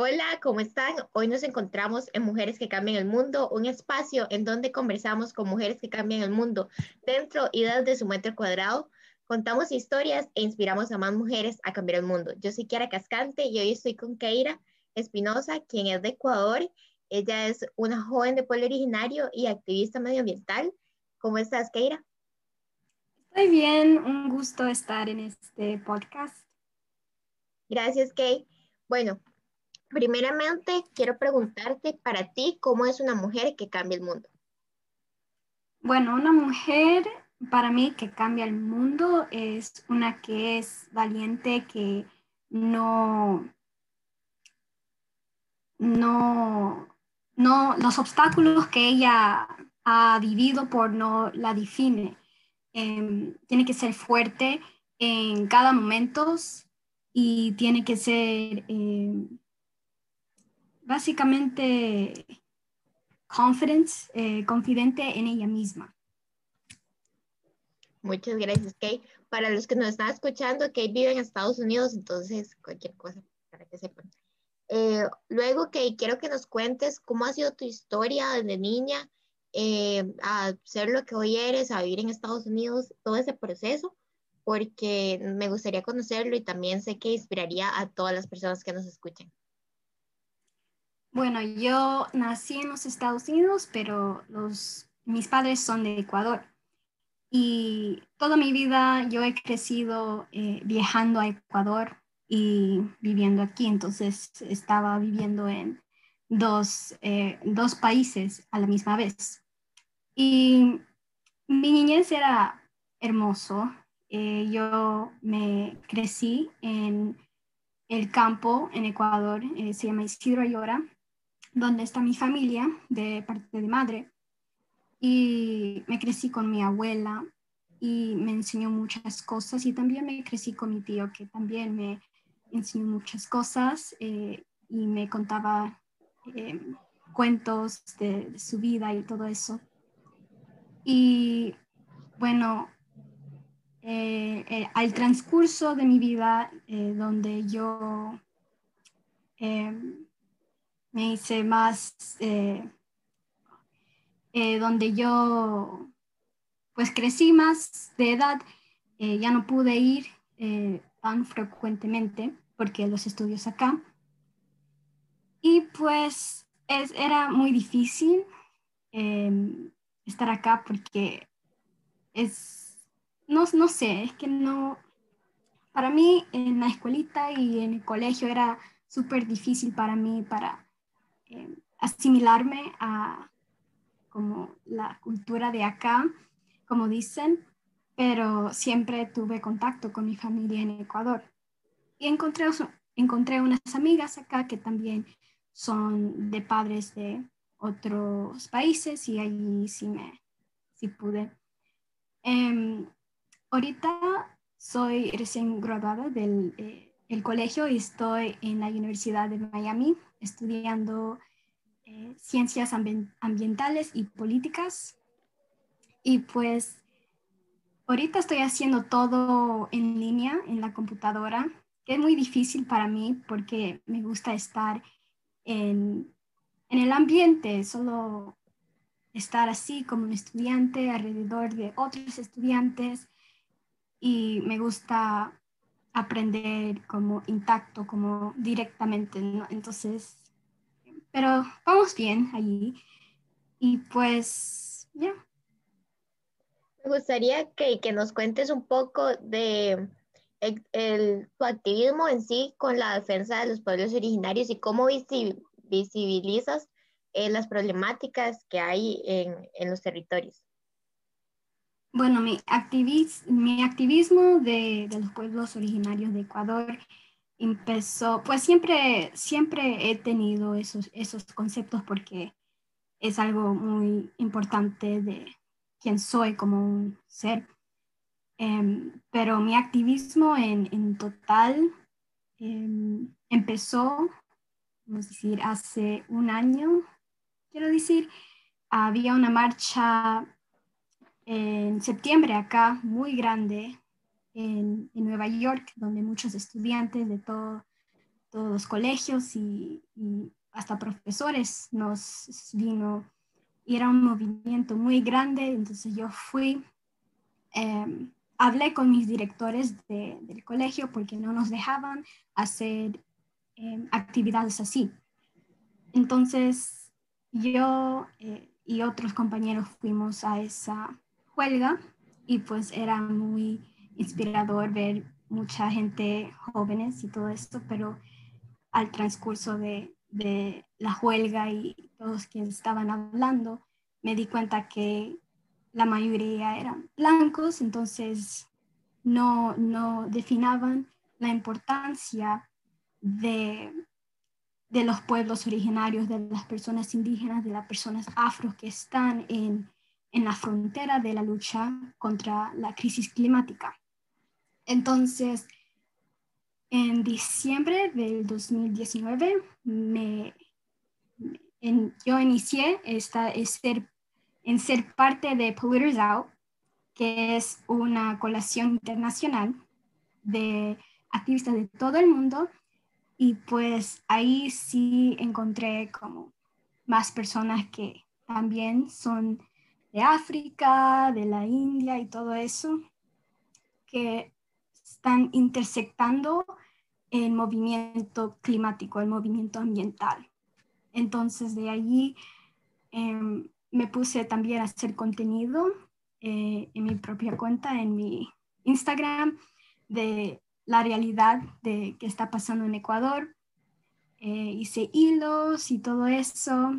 Hola, ¿cómo están? Hoy nos encontramos en Mujeres que Cambian el Mundo, un espacio en donde conversamos con mujeres que cambian el mundo dentro y desde su metro cuadrado. Contamos historias e inspiramos a más mujeres a cambiar el mundo. Yo soy Kiara Cascante y hoy estoy con Keira Espinosa, quien es de Ecuador. Ella es una joven de pueblo originario y activista medioambiental. ¿Cómo estás, Keira? Estoy bien, un gusto estar en este podcast. Gracias, Kay. Bueno, Primeramente, quiero preguntarte para ti, ¿cómo es una mujer que cambia el mundo? Bueno, una mujer para mí que cambia el mundo es una que es valiente, que no, no, no, los obstáculos que ella ha vivido por no la define. Em, tiene que ser fuerte en cada momento y tiene que ser em, básicamente confidence, eh, confidente en ella misma. Muchas gracias, Kay. Para los que nos están escuchando, Kay vive en Estados Unidos, entonces cualquier cosa para que sepan. Eh, luego, Kay, quiero que nos cuentes cómo ha sido tu historia desde niña eh, a ser lo que hoy eres, a vivir en Estados Unidos, todo ese proceso, porque me gustaría conocerlo y también sé que inspiraría a todas las personas que nos escuchan. Bueno, yo nací en los Estados Unidos, pero los, mis padres son de Ecuador. Y toda mi vida yo he crecido eh, viajando a Ecuador y viviendo aquí. Entonces estaba viviendo en dos, eh, dos países a la misma vez. Y mi niñez era hermoso. Eh, yo me crecí en el campo en Ecuador, se llama Isidro Ayora, donde está mi familia de parte de madre. Y me crecí con mi abuela y me enseñó muchas cosas y también me crecí con mi tío que también me enseñó muchas cosas eh, y me contaba eh, cuentos de, su vida y todo eso. Y bueno, eh, al transcurso de mi vida, donde yo me hice más, eh, eh, donde yo pues crecí más de edad, eh, ya no pude ir tan frecuentemente porque los estudios acá. Y pues es, era muy difícil em, estar acá porque es, no, no sé, es que no, para mí en la escuelita y en el colegio era súper difícil para mí para eh, asimilarme a como la cultura de acá, como dicen, pero siempre tuve contacto con mi familia en Ecuador. Y encontré, encontré unas amigas acá que también son de padres de otros países y allí sí me sí pude. Em, ahorita soy recién graduada del eh, colegio y estoy en la Universidad de Miami estudiando eh, ciencias ambientales y políticas. Y pues ahorita estoy haciendo todo en línea en la computadora, que es muy difícil para mí porque me gusta estar en, en el ambiente, solo estar así como un estudiante alrededor de otros estudiantes y me gusta aprender como intacto, como directamente, Entonces, pero vamos bien allí. Y pues, ya. Me gustaría que, que, nos cuentes un poco de el, tu activismo en sí con la defensa de los pueblos originarios y cómo visibilizas eh, las problemáticas que hay en, en los territorios. Bueno, mi, mi activismo de, los pueblos originarios de Ecuador empezó, pues siempre, siempre he tenido esos, esos conceptos porque es algo muy importante de quién soy como un ser. Em, pero mi activismo en, total em, empezó, vamos a decir, hace un año, quiero decir, había una marcha en septiembre acá, muy grande, en, Nueva York, donde muchos estudiantes de todo todos los colegios y, hasta profesores nos vino y era un movimiento muy grande, entonces yo fui, em, hablé con mis directores del colegio porque no nos dejaban hacer em, actividades así. Entonces yo eh, y otros compañeros fuimos a esa huelga y pues era muy inspirador ver mucha gente jóvenes y todo esto, pero al transcurso de, la huelga y todos quienes estaban hablando, me di cuenta que la mayoría eran blancos, entonces no, no definaban la importancia de, de los pueblos originarios, de las personas indígenas, de las personas afro que están en, en la frontera de la lucha contra la crisis climática. Entonces, en diciembre del 2019, me, yo inicié esta, ser, en ser parte de Polluters Out, que es una colación internacional de activistas de todo el mundo. Y pues ahí sí encontré como más personas que también son de África, de la India y todo eso, que están intersectando el movimiento climático, el movimiento ambiental. Entonces de allí em, me puse también a hacer contenido eh, en mi propia cuenta, en mi Instagram, de la realidad de qué está pasando en Ecuador. Eh, hice hilos y todo eso,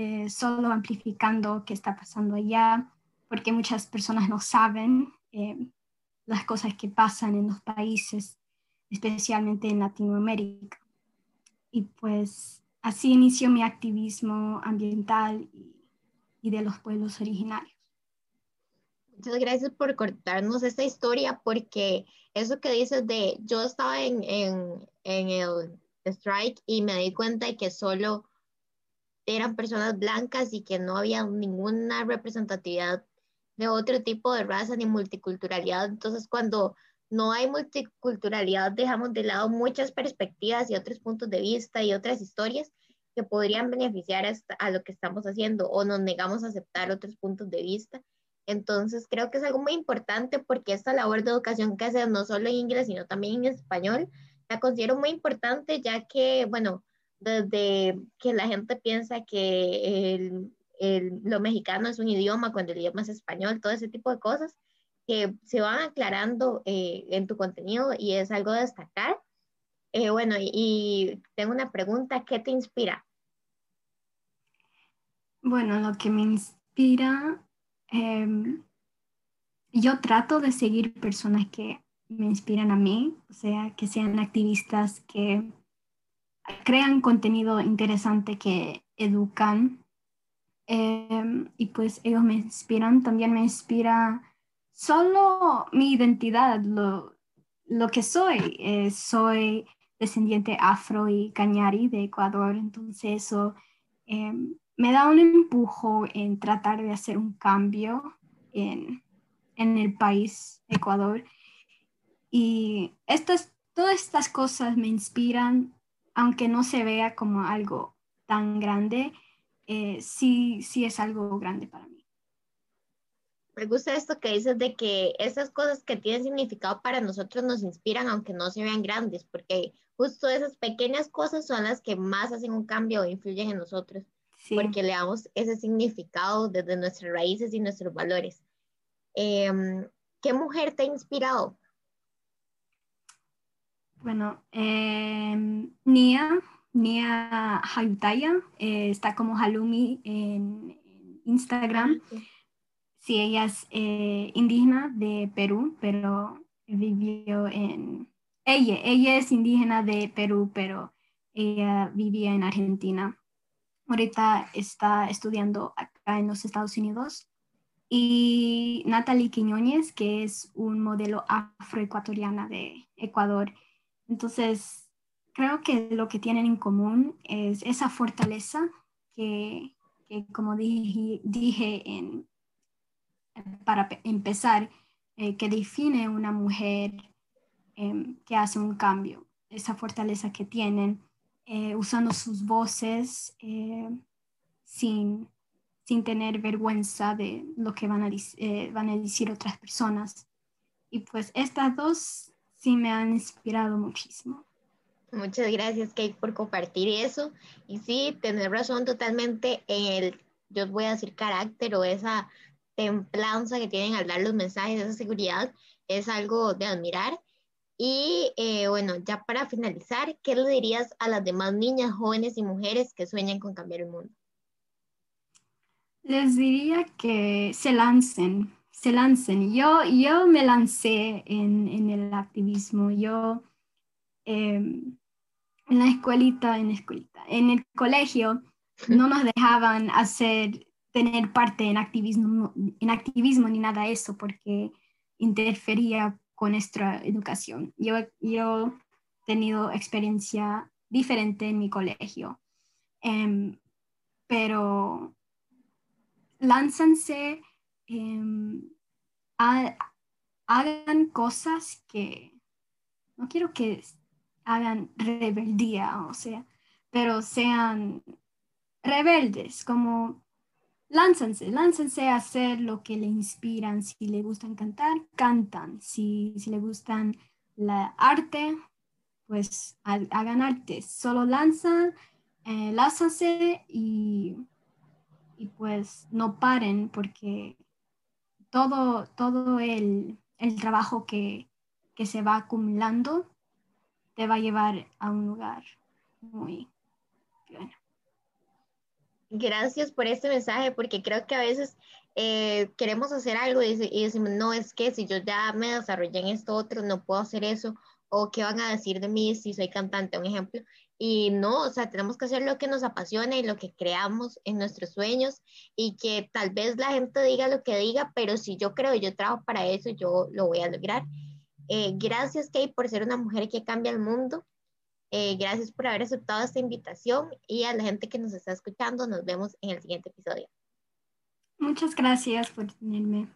eh, solo amplificando qué está pasando allá, porque muchas personas no saben las cosas que pasan en los países, especialmente en Latinoamérica. Y pues así inició mi activismo ambiental y, de los pueblos originarios. Muchas gracias por contarnos esta historia, porque eso que dices de, yo estaba en, en, en el strike y me di cuenta de que solo eran personas blancas y que no había ninguna representatividad de otro tipo de raza ni multiculturalidad. Entonces, cuando no hay multiculturalidad, dejamos de lado muchas perspectivas y otros puntos de vista y otras historias que podrían beneficiar a, lo que estamos haciendo o nos negamos a aceptar otros puntos de vista. Entonces, creo que es algo muy importante porque esta labor de educación que hacemos no solo en inglés, sino también en español, la considero muy importante ya que, bueno, desde que la gente piensa que el lo mexicano es un idioma cuando el idioma es español, todo ese tipo de cosas que se van aclarando eh, en tu contenido y es algo de destacar. Eh, bueno, y, tengo una pregunta, ¿qué te inspira? Bueno, lo que me inspira, em, yo trato de seguir personas que me inspiran a mí, o sea, que sean activistas que crean contenido interesante, que educan Em, y pues ellos me inspiran, también me inspira solo mi identidad, lo, lo que soy. Eh, soy descendiente afro y cañari de Ecuador, entonces eso em, me da un empujo en tratar de hacer un cambio en, en el país, Ecuador. Y estas, todas estas cosas me inspiran, aunque no se vea como algo tan grande eh, sí, sí es algo grande para mí. Me gusta esto que dices de que esas cosas que tienen significado para nosotros nos inspiran aunque no se vean grandes, porque justo esas pequeñas cosas son las que más hacen un cambio o influyen en nosotros, porque le damos ese significado desde nuestras raíces y nuestros valores. Em, ¿Qué mujer te ha inspirado? Bueno, eh, Nia Nia Hayutaya, eh, está como Halumi en, Instagram. Ah, sí. ella es eh, indígena de Perú, pero vivió en... Ella, ella es indígena de Perú, pero ella vivía en Argentina. Ahorita está estudiando acá en los Estados Unidos. Y Natalie Quiñones, que es un modelo afroecuatoriana de Ecuador. Entonces, creo que lo que tienen en común es esa fortaleza que, como dije, dije para empezar, eh, que define una mujer em, que hace un cambio. esa fortaleza que tienen, eh, usando sus voces eh, sin, sin tener vergüenza de lo que van a, van a decir otras personas. Y pues estas dos sí me han inspirado muchísimo. Muchas gracias, Kate, por compartir eso. Y sí, tener razón totalmente en el, yo voy a decir, carácter o esa templanza que tienen al dar los mensajes, esa seguridad, es algo de admirar. Y eh, bueno, ya para finalizar, ¿qué le dirías a las demás niñas, jóvenes y mujeres que sueñan con cambiar el mundo? Les diría que se lancen, se lancen. Yo, yo me lancé en, en el activismo. Yo em, en la escuelita, en la escuelita, en el colegio no nos dejaban hacer, tener parte en activismo, en activismo ni nada de eso porque interfería con nuestra educación. Yo, yo he tenido experiencia diferente en mi colegio, em, pero lánzanse, em, hagan cosas que no quiero que hagan rebeldía, o sea, pero sean rebeldes, como lánzanse, lánzanse a hacer lo que le inspiran. Si le gustan cantar, cantan. Si, si le gustan la arte, pues hagan arte. Solo lanzan, eh, y, y, pues no paren porque todo, todo el, el trabajo que, que se va acumulando te va a llevar a un lugar muy bueno. Gracias por este mensaje, porque creo que a veces eh, queremos hacer algo y, decimos, no, es que si yo ya me desarrollé en esto otro, no puedo hacer eso, o qué van a decir de mí si soy cantante, un ejemplo. Y no, o sea, tenemos que hacer lo que nos apasiona y lo que creamos en nuestros sueños y que tal vez la gente diga lo que diga, pero si yo creo, yo trabajo para eso, yo lo voy a lograr. Eh, gracias, Kate, por ser una mujer que cambia el mundo. Eh, gracias por haber aceptado esta invitación y a la gente que nos está escuchando, nos vemos en el siguiente episodio. Muchas gracias por tenerme.